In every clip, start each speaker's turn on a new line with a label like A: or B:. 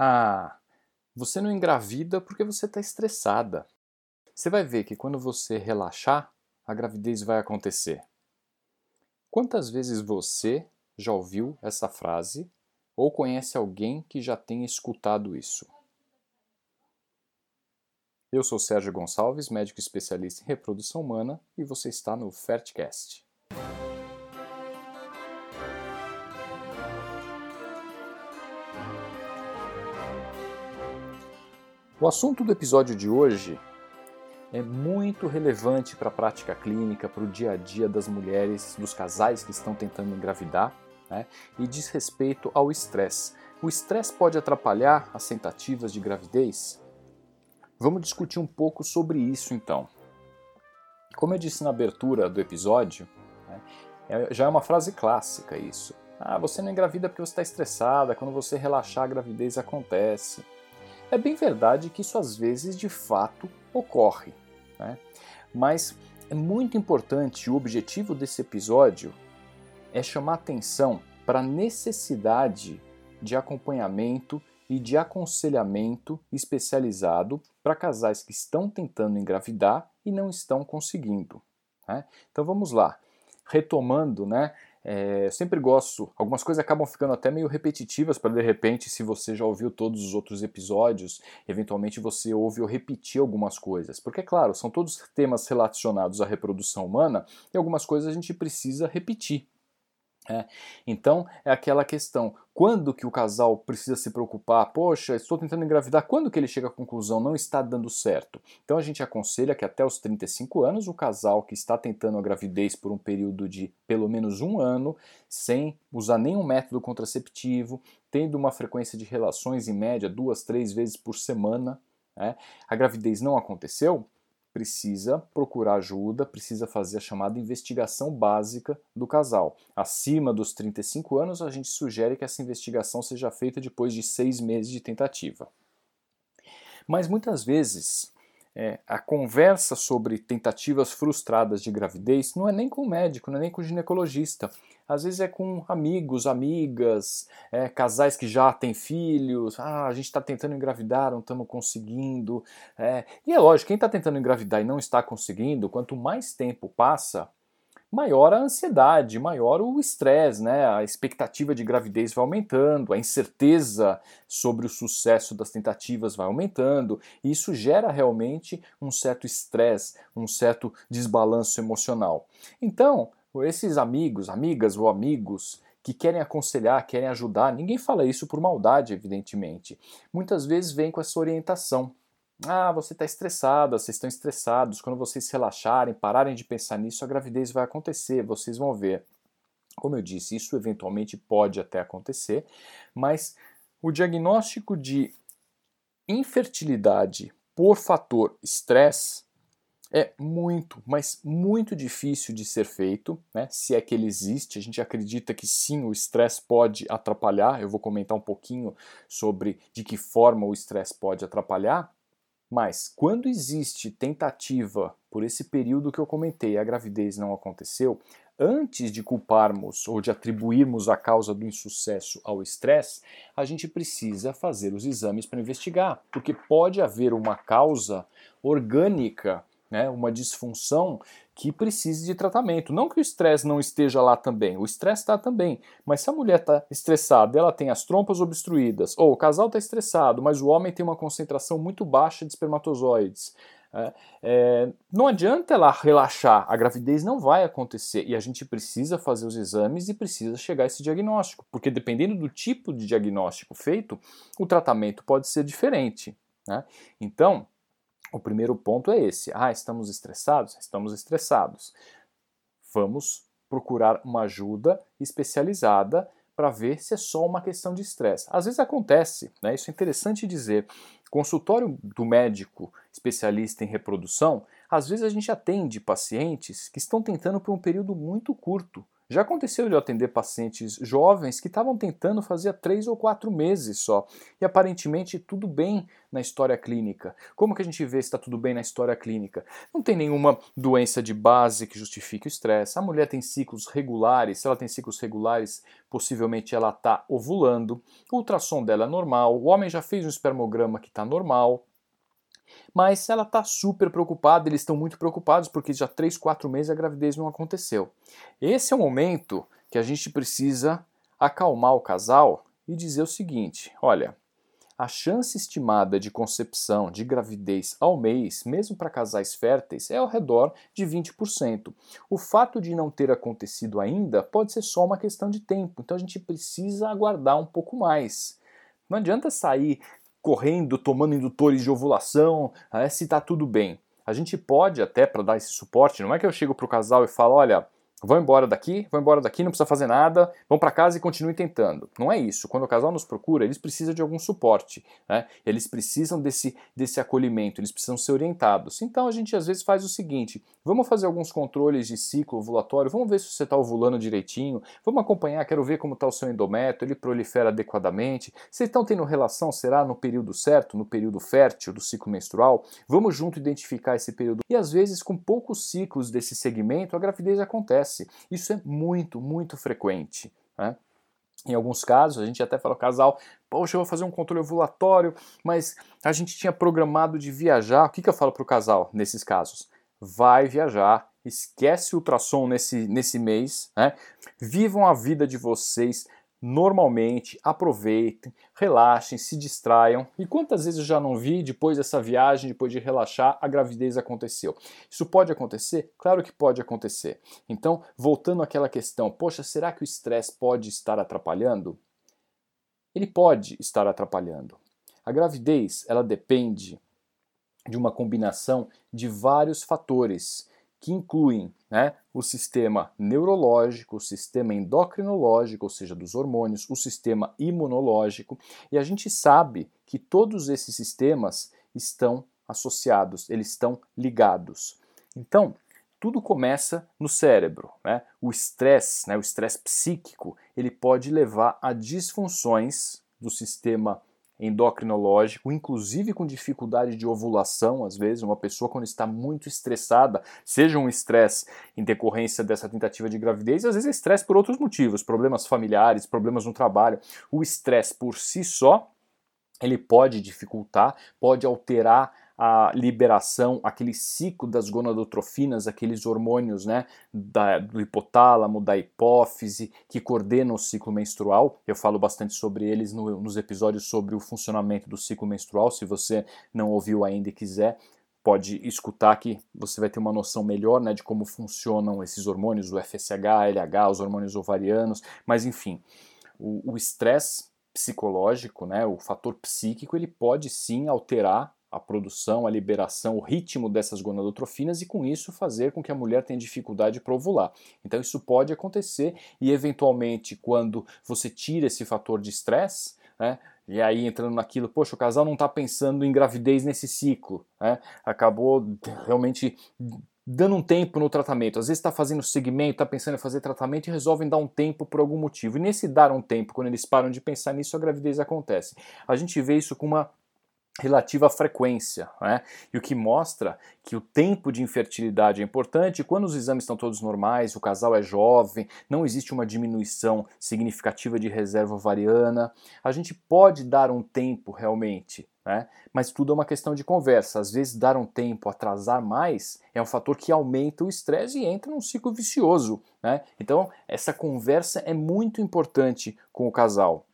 A: Ah, você não engravida porque você está estressada. Você vai ver que quando você relaxar, a gravidez vai acontecer. Quantas vezes você já ouviu essa frase ou conhece alguém que já tenha escutado isso? Eu sou Sérgio Gonçalves, médico especialista em reprodução humana, e você está no Fertcast. O assunto do episódio de hoje é muito relevante para a prática clínica, para o dia a dia das mulheres, dos casais que estão tentando engravidar, né? e diz respeito ao estresse. O estresse pode atrapalhar as tentativas de gravidez? Vamos discutir um pouco sobre isso então. Como eu disse na abertura do episódio, né, é, já é uma frase clássica isso. Ah, você não engravida porque você está estressada, quando você relaxar a gravidez acontece. É bem verdade que isso às vezes de fato ocorre, né? mas é muito importante, o objetivo desse episódio é chamar atenção para a necessidade de acompanhamento e de aconselhamento especializado para casais que estão tentando engravidar e não estão conseguindo. Né? Então vamos lá, retomando né, é, eu sempre gosto, algumas coisas acabam ficando até meio repetitivas para de repente, se você já ouviu todos os outros episódios, eventualmente você ouve ou repetir algumas coisas. Porque, é claro, são todos temas relacionados à reprodução humana e algumas coisas a gente precisa repetir. É. Então é aquela questão: quando que o casal precisa se preocupar? Poxa, estou tentando engravidar, quando que ele chega à conclusão não está dando certo? Então a gente aconselha que até os 35 anos o casal que está tentando a gravidez por um período de pelo menos um ano, sem usar nenhum método contraceptivo, tendo uma frequência de relações em média duas, três vezes por semana, é, a gravidez não aconteceu, precisa procurar ajuda, precisa fazer a chamada investigação básica do casal. Acima dos 35 anos, a gente sugere que essa investigação seja feita depois de seis meses de tentativa. Mas muitas vezes é, a conversa sobre tentativas frustradas de gravidez não é nem com o médico, não é nem com o ginecologista. Às vezes é com amigos, amigas, é, casais que já têm filhos. Ah, a gente está tentando engravidar, não estamos conseguindo. É, e é lógico, quem está tentando engravidar e não está conseguindo, quanto mais tempo passa, maior a ansiedade, maior o estresse, né? A expectativa de gravidez vai aumentando, a incerteza sobre o sucesso das tentativas vai aumentando, e isso gera realmente um certo estresse, um certo desbalanço emocional. Então, esses amigos, amigas ou amigos que querem aconselhar, querem ajudar, ninguém fala isso por maldade, evidentemente. Muitas vezes vem com essa orientação. Ah, você está estressada, vocês estão estressados. Quando vocês relaxarem, pararem de pensar nisso, a gravidez vai acontecer, vocês vão ver. Como eu disse, isso eventualmente pode até acontecer, mas o diagnóstico de infertilidade por fator estresse é muito, mas muito difícil de ser feito, né? se é que ele existe. A gente acredita que sim, o estresse pode atrapalhar. Eu vou comentar um pouquinho sobre de que forma o estresse pode atrapalhar, mas quando existe tentativa por esse período que eu comentei, a gravidez não aconteceu, antes de culparmos ou de atribuirmos a causa do insucesso ao estresse, a gente precisa fazer os exames para investigar, porque pode haver uma causa orgânica né, uma disfunção que precise de tratamento. Não que o estresse não esteja lá também, o estresse está também, mas se a mulher está estressada, ela tem as trompas obstruídas, ou o casal está estressado, mas o homem tem uma concentração muito baixa de espermatozoides, é, é, não adianta ela relaxar, a gravidez não vai acontecer e a gente precisa fazer os exames e precisa chegar a esse diagnóstico, porque dependendo do tipo de diagnóstico feito, o tratamento pode ser diferente. Né? Então, o primeiro ponto é esse. Ah, estamos estressados? Estamos estressados. Vamos procurar uma ajuda especializada para ver se é só uma questão de estresse. Às vezes acontece, né? isso é interessante dizer. Consultório do médico especialista em reprodução, às vezes a gente atende pacientes que estão tentando por um período muito curto Já aconteceu de eu atender pacientes jovens que estavam tentando fazer três ou quatro meses só. E aparentemente tudo bem na história clínica. Como que a gente vê se está tudo bem na história clínica? Não tem nenhuma doença de base que justifique o estresse. A mulher tem ciclos regulares. Se ela tem ciclos regulares, possivelmente ela está ovulando. O ultrassom dela é normal. O homem já fez um espermograma que está normal. Mas ela está super preocupada, eles estão muito preocupados porque já 3, 4 meses a gravidez não aconteceu. Esse é o momento que a gente precisa acalmar o casal e dizer o seguinte: olha, a chance estimada de concepção, de gravidez ao mês, mesmo para casais férteis, é ao redor de 20%. O fato de não ter acontecido ainda pode ser só uma questão de tempo, então a gente precisa aguardar um pouco mais. Não adianta sair correndo, tomando indutores de ovulação, né, se está tudo bem. A gente pode até, para dar esse suporte, não é que eu chego para o casal e falo, olha, vão embora daqui, vão embora daqui, não precisa fazer nada, vão para casa e continuem tentando. Não é isso. Quando o casal nos procura, eles precisam de algum suporte, né? eles precisam desse, desse acolhimento, eles precisam ser orientados. Então a gente às vezes faz o seguinte: vamos fazer alguns controles de ciclo ovulatório, vamos ver se você está ovulando direitinho, vamos acompanhar, quero ver como está o seu endométrio, ele prolifera adequadamente, vocês estão tendo relação, será no período certo, no período fértil do ciclo menstrual? Vamos junto identificar esse período. E às vezes, com poucos ciclos desse segmento, a gravidez acontece acontece. Isso é muito, muito frequente. Né? Em alguns casos, a gente até fala ao casal, poxa, eu vou fazer um controle ovulatório, mas a gente tinha programado de viajar. O que, que eu falo para o casal nesses casos? Vai viajar, esquece o ultrassom nesse, nesse mês, né? vivam a vida de vocês, normalmente, aproveitem, relaxem, se distraiam. E quantas vezes eu já não vi, depois dessa viagem, depois de relaxar, a gravidez aconteceu? Isso pode acontecer? Claro que pode acontecer. Então, voltando àquela questão, poxa, será que o estresse pode estar atrapalhando? Ele pode estar atrapalhando. A gravidez, ela depende de uma combinação de vários fatores que incluem né, o sistema neurológico, o sistema endocrinológico, ou seja, dos hormônios, o sistema imunológico, e a gente sabe que todos esses sistemas estão associados, eles estão ligados. Então, tudo começa no cérebro. Né? O estresse, né, o estresse psíquico, ele pode levar a disfunções do sistema endocrinológico, inclusive com dificuldade de ovulação, às vezes, uma pessoa quando está muito estressada, seja um estresse em decorrência dessa tentativa de gravidez, às vezes é estresse por outros motivos, problemas familiares, problemas no trabalho. O estresse por si só, ele pode dificultar, pode alterar a liberação, aquele ciclo das gonadotrofinas, aqueles hormônios né, da, do hipotálamo, da hipófise, que coordenam o ciclo menstrual. Eu falo bastante sobre eles no, nos episódios sobre o funcionamento do ciclo menstrual. Se você não ouviu ainda e quiser, pode escutar que você vai ter uma noção melhor né, de como funcionam esses hormônios, o FSH, LH, os hormônios ovarianos, mas enfim, o estresse psicológico, né, o fator psíquico, ele pode sim alterar a produção, a liberação, o ritmo dessas gonadotrofinas e com isso fazer com que a mulher tenha dificuldade para ovular. Então isso pode acontecer e eventualmente quando você tira esse fator de estresse, né, e aí entrando naquilo, poxa, o casal não está pensando em gravidez nesse ciclo, né, acabou realmente dando um tempo no tratamento. Às vezes está fazendo segmento, está pensando em fazer tratamento e resolvem dar um tempo por algum motivo. E nesse dar um tempo, quando eles param de pensar nisso, a gravidez acontece. A gente vê isso com uma relativa à frequência, né? e o que mostra que o tempo de infertilidade é importante. Quando os exames estão todos normais, o casal é jovem, não existe uma diminuição significativa de reserva ovariana, a gente pode dar um tempo realmente, né? mas tudo é uma questão de conversa. Às vezes, dar um tempo, atrasar mais, é um fator que aumenta o estresse e entra num ciclo vicioso. Né? Então, essa conversa é muito importante com o casal.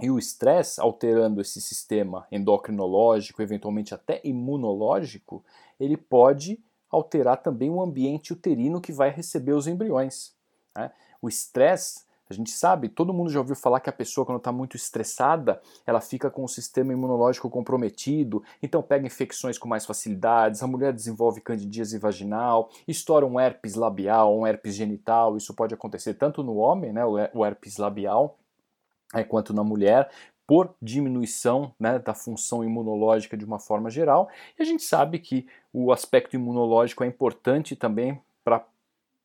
A: E o estresse, alterando esse sistema endocrinológico, eventualmente até imunológico, ele pode alterar também o ambiente uterino que vai receber os embriões. Né? O estresse, a gente sabe, todo mundo já ouviu falar que a pessoa, quando está muito estressada, ela fica com o sistema imunológico comprometido, então pega infecções com mais facilidades, a mulher desenvolve candidíase vaginal, estoura um herpes labial, um herpes genital, isso pode acontecer tanto no homem, né, o herpes labial, é, quanto na mulher, por diminuição né, da função imunológica de uma forma geral. E a gente sabe que o aspecto imunológico é importante também para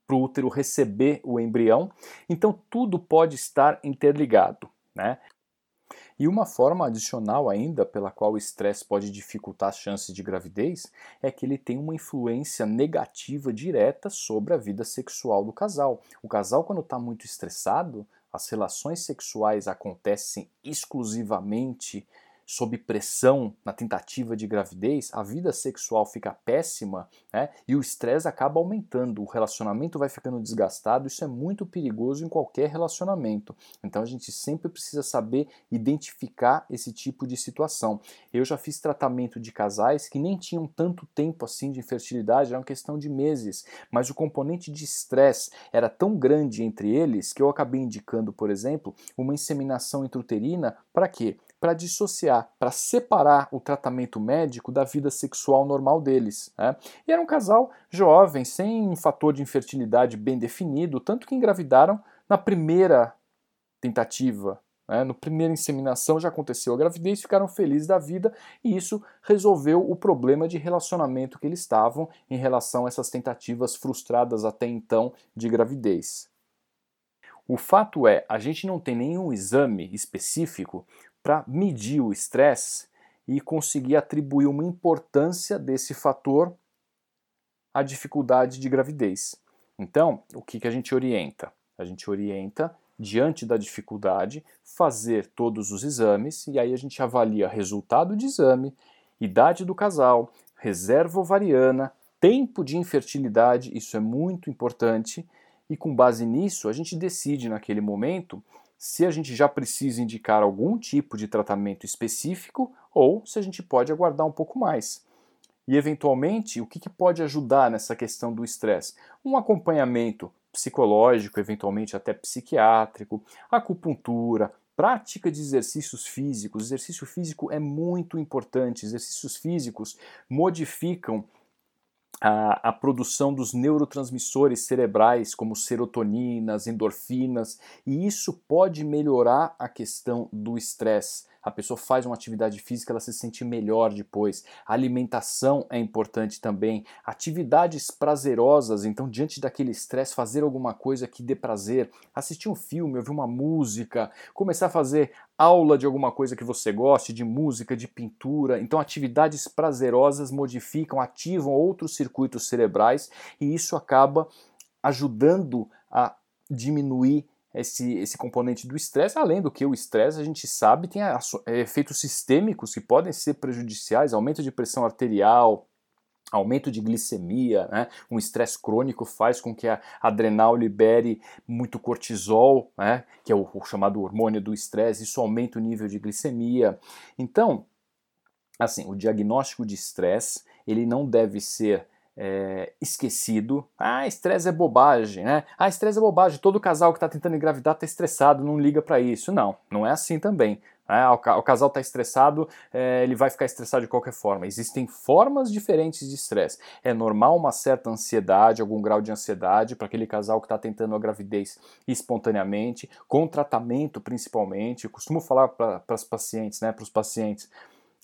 A: para o útero receber o embrião. Então tudo pode estar interligado. Né? E uma forma adicional ainda pela qual o estresse pode dificultar as chances de gravidez é que ele tem uma influência negativa direta sobre a vida sexual do casal. O casal, quando está muito estressado, as relações sexuais acontecem exclusivamente sob pressão na tentativa de gravidez, a vida sexual fica péssima né, e o estresse acaba aumentando, o relacionamento vai ficando desgastado. Isso é muito perigoso em qualquer relacionamento. Então a gente sempre precisa saber identificar esse tipo de situação. Eu já fiz tratamento de casais que nem tinham tanto tempo assim de infertilidade, era uma questão de meses, mas o componente de estresse era tão grande entre eles que eu acabei indicando, por exemplo, uma inseminação intrauterina para quê? Para dissociar, para separar o tratamento médico da vida sexual normal deles. Né? E era um casal jovem, sem um fator de infertilidade bem definido, tanto que engravidaram na primeira tentativa. Né? No primeira inseminação já aconteceu a gravidez, ficaram felizes da vida e isso resolveu o problema de relacionamento que eles estavam em relação a essas tentativas frustradas até então de gravidez. O fato é, a gente não tem nenhum exame específico para medir o estresse e conseguir atribuir uma importância desse fator à dificuldade de gravidez. Então, o que, que a gente orienta? A gente orienta, diante da dificuldade, fazer todos os exames e aí a gente avalia resultado de exame, idade do casal, reserva ovariana, tempo de infertilidade, isso é muito importante, e com base nisso a gente decide naquele momento se a gente já precisa indicar algum tipo de tratamento específico ou se a gente pode aguardar um pouco mais. E, eventualmente, o que, que pode ajudar nessa questão do estresse? Um acompanhamento psicológico, eventualmente até psiquiátrico, acupuntura, prática de exercícios físicos. Exercício físico é muito importante. Exercícios físicos modificam a, a, produção dos neurotransmissores cerebrais, como serotoninas, endorfinas, e isso pode melhorar a questão do estresse a pessoa faz uma atividade física, ela se sente melhor depois. A alimentação é importante também. Atividades prazerosas, então, diante daquele estresse, fazer alguma coisa que dê prazer. Assistir um filme, ouvir uma música, começar a fazer aula de alguma coisa que você goste, de música, de pintura. Então, atividades prazerosas modificam, ativam outros circuitos cerebrais e isso acaba ajudando a diminuir esse, esse componente do estresse, além do que o estresse, a gente sabe, tem efeitos sistêmicos que podem ser prejudiciais, aumento de pressão arterial, aumento de glicemia, né? um estresse crônico faz com que a adrenal libere muito cortisol, né? que é o, o chamado hormônio do estresse, isso aumenta o nível de glicemia. Então, assim, o diagnóstico de estresse, ele não deve ser é, esquecido. Ah, estresse é bobagem, né? Ah, estresse é bobagem. Todo casal que está tentando engravidar está estressado, não liga para isso. Não, não é assim também. Né? O, casal está estressado, é, ele vai ficar estressado de qualquer forma. Existem formas diferentes de estresse. É normal uma certa ansiedade, algum grau de ansiedade para aquele casal que está tentando a gravidez espontaneamente, com tratamento principalmente. Eu costumo falar para as pacientes, né, para os pacientes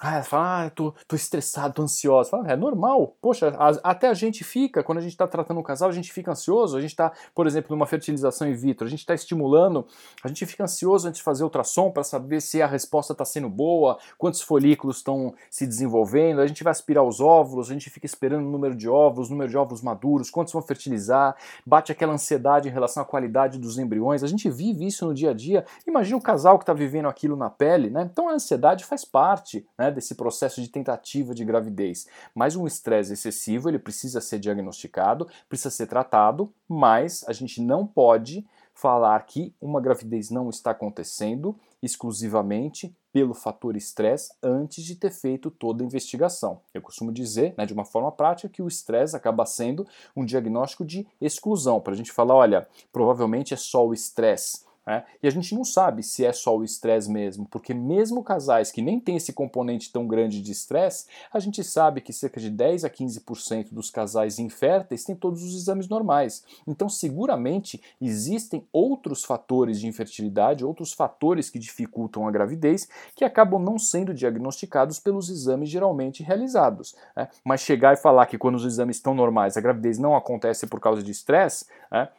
A: ah, fala, ah, tô, tô estressado, tô ansiosa. Fala, é normal. Poxa, a, até a gente fica, quando a gente está tratando um casal, a gente fica ansioso. A gente está, por exemplo, numa fertilização in vitro, a gente está estimulando, a gente fica ansioso antes de fazer ultrassom para saber se a resposta está sendo boa, quantos folículos estão se desenvolvendo. A gente vai aspirar os óvulos, a gente fica esperando o número de óvulos, número de óvulos maduros, quantos vão fertilizar, bate aquela ansiedade em relação à qualidade dos embriões. A gente vive isso no dia a dia. Imagina o casal que está vivendo aquilo na pele, né? Então a ansiedade faz parte, né? Desse processo de tentativa de gravidez. Mas um estresse excessivo, ele precisa ser diagnosticado, precisa ser tratado, mas a gente não pode falar que uma gravidez não está acontecendo exclusivamente pelo fator estresse antes de ter feito toda a investigação. Eu costumo dizer, né, de uma forma prática, que o estresse acaba sendo um diagnóstico de exclusão, para a gente falar, olha, provavelmente é só o estresse Né? E a gente não sabe se é só o estresse mesmo, porque mesmo casais que nem têm esse componente tão grande de estresse, a gente sabe que cerca de 10 a 15% dos casais inférteis têm todos os exames normais. Então, seguramente existem outros fatores de infertilidade, outros fatores que dificultam a gravidez, que acabam não sendo diagnosticados pelos exames geralmente realizados. Né? Mas chegar e falar que quando os exames estão normais a gravidez não acontece por causa de estresse, né?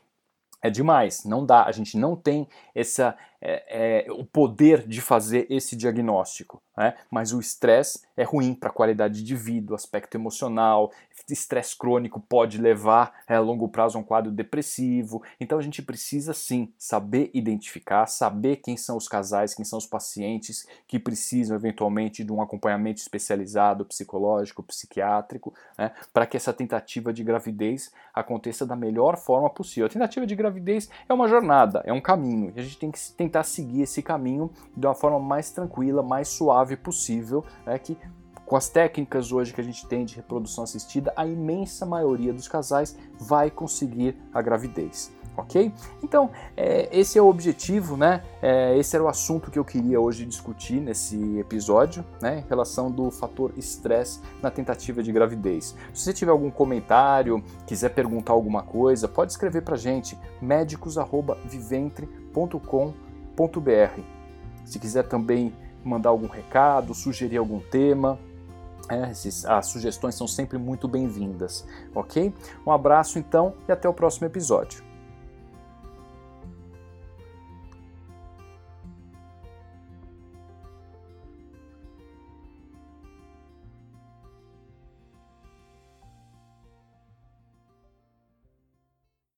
A: É demais, não dá, a gente não tem essa, é, é, o poder de fazer esse diagnóstico. Né? Mas o estresse é ruim para a qualidade de vida, o aspecto emocional. Estresse crônico pode levar é, a longo prazo a um quadro depressivo. Então a gente precisa sim saber identificar, saber quem são os casais, quem são os pacientes que precisam eventualmente de um acompanhamento especializado, psicológico, psiquiátrico, né? para que essa tentativa de gravidez aconteça da melhor forma possível. A tentativa de gravidez é uma jornada, é um caminho, e a gente tem que tentar tentar seguir esse caminho de uma forma mais tranquila, mais suave possível, né, que com as técnicas hoje que a gente tem de reprodução assistida, a imensa maioria dos casais vai conseguir a gravidez. Ok? Então, é, esse é o objetivo, né? É, esse era o assunto que eu queria hoje discutir nesse episódio, né? Em relação do fator estresse na tentativa de gravidez. Se você tiver algum comentário, quiser perguntar alguma coisa, pode escrever pra gente, médicos.viventre.com.br se quiser também mandar algum recado, sugerir algum tema, é, as sugestões são sempre muito bem-vindas, ok? Um abraço então e até o próximo episódio.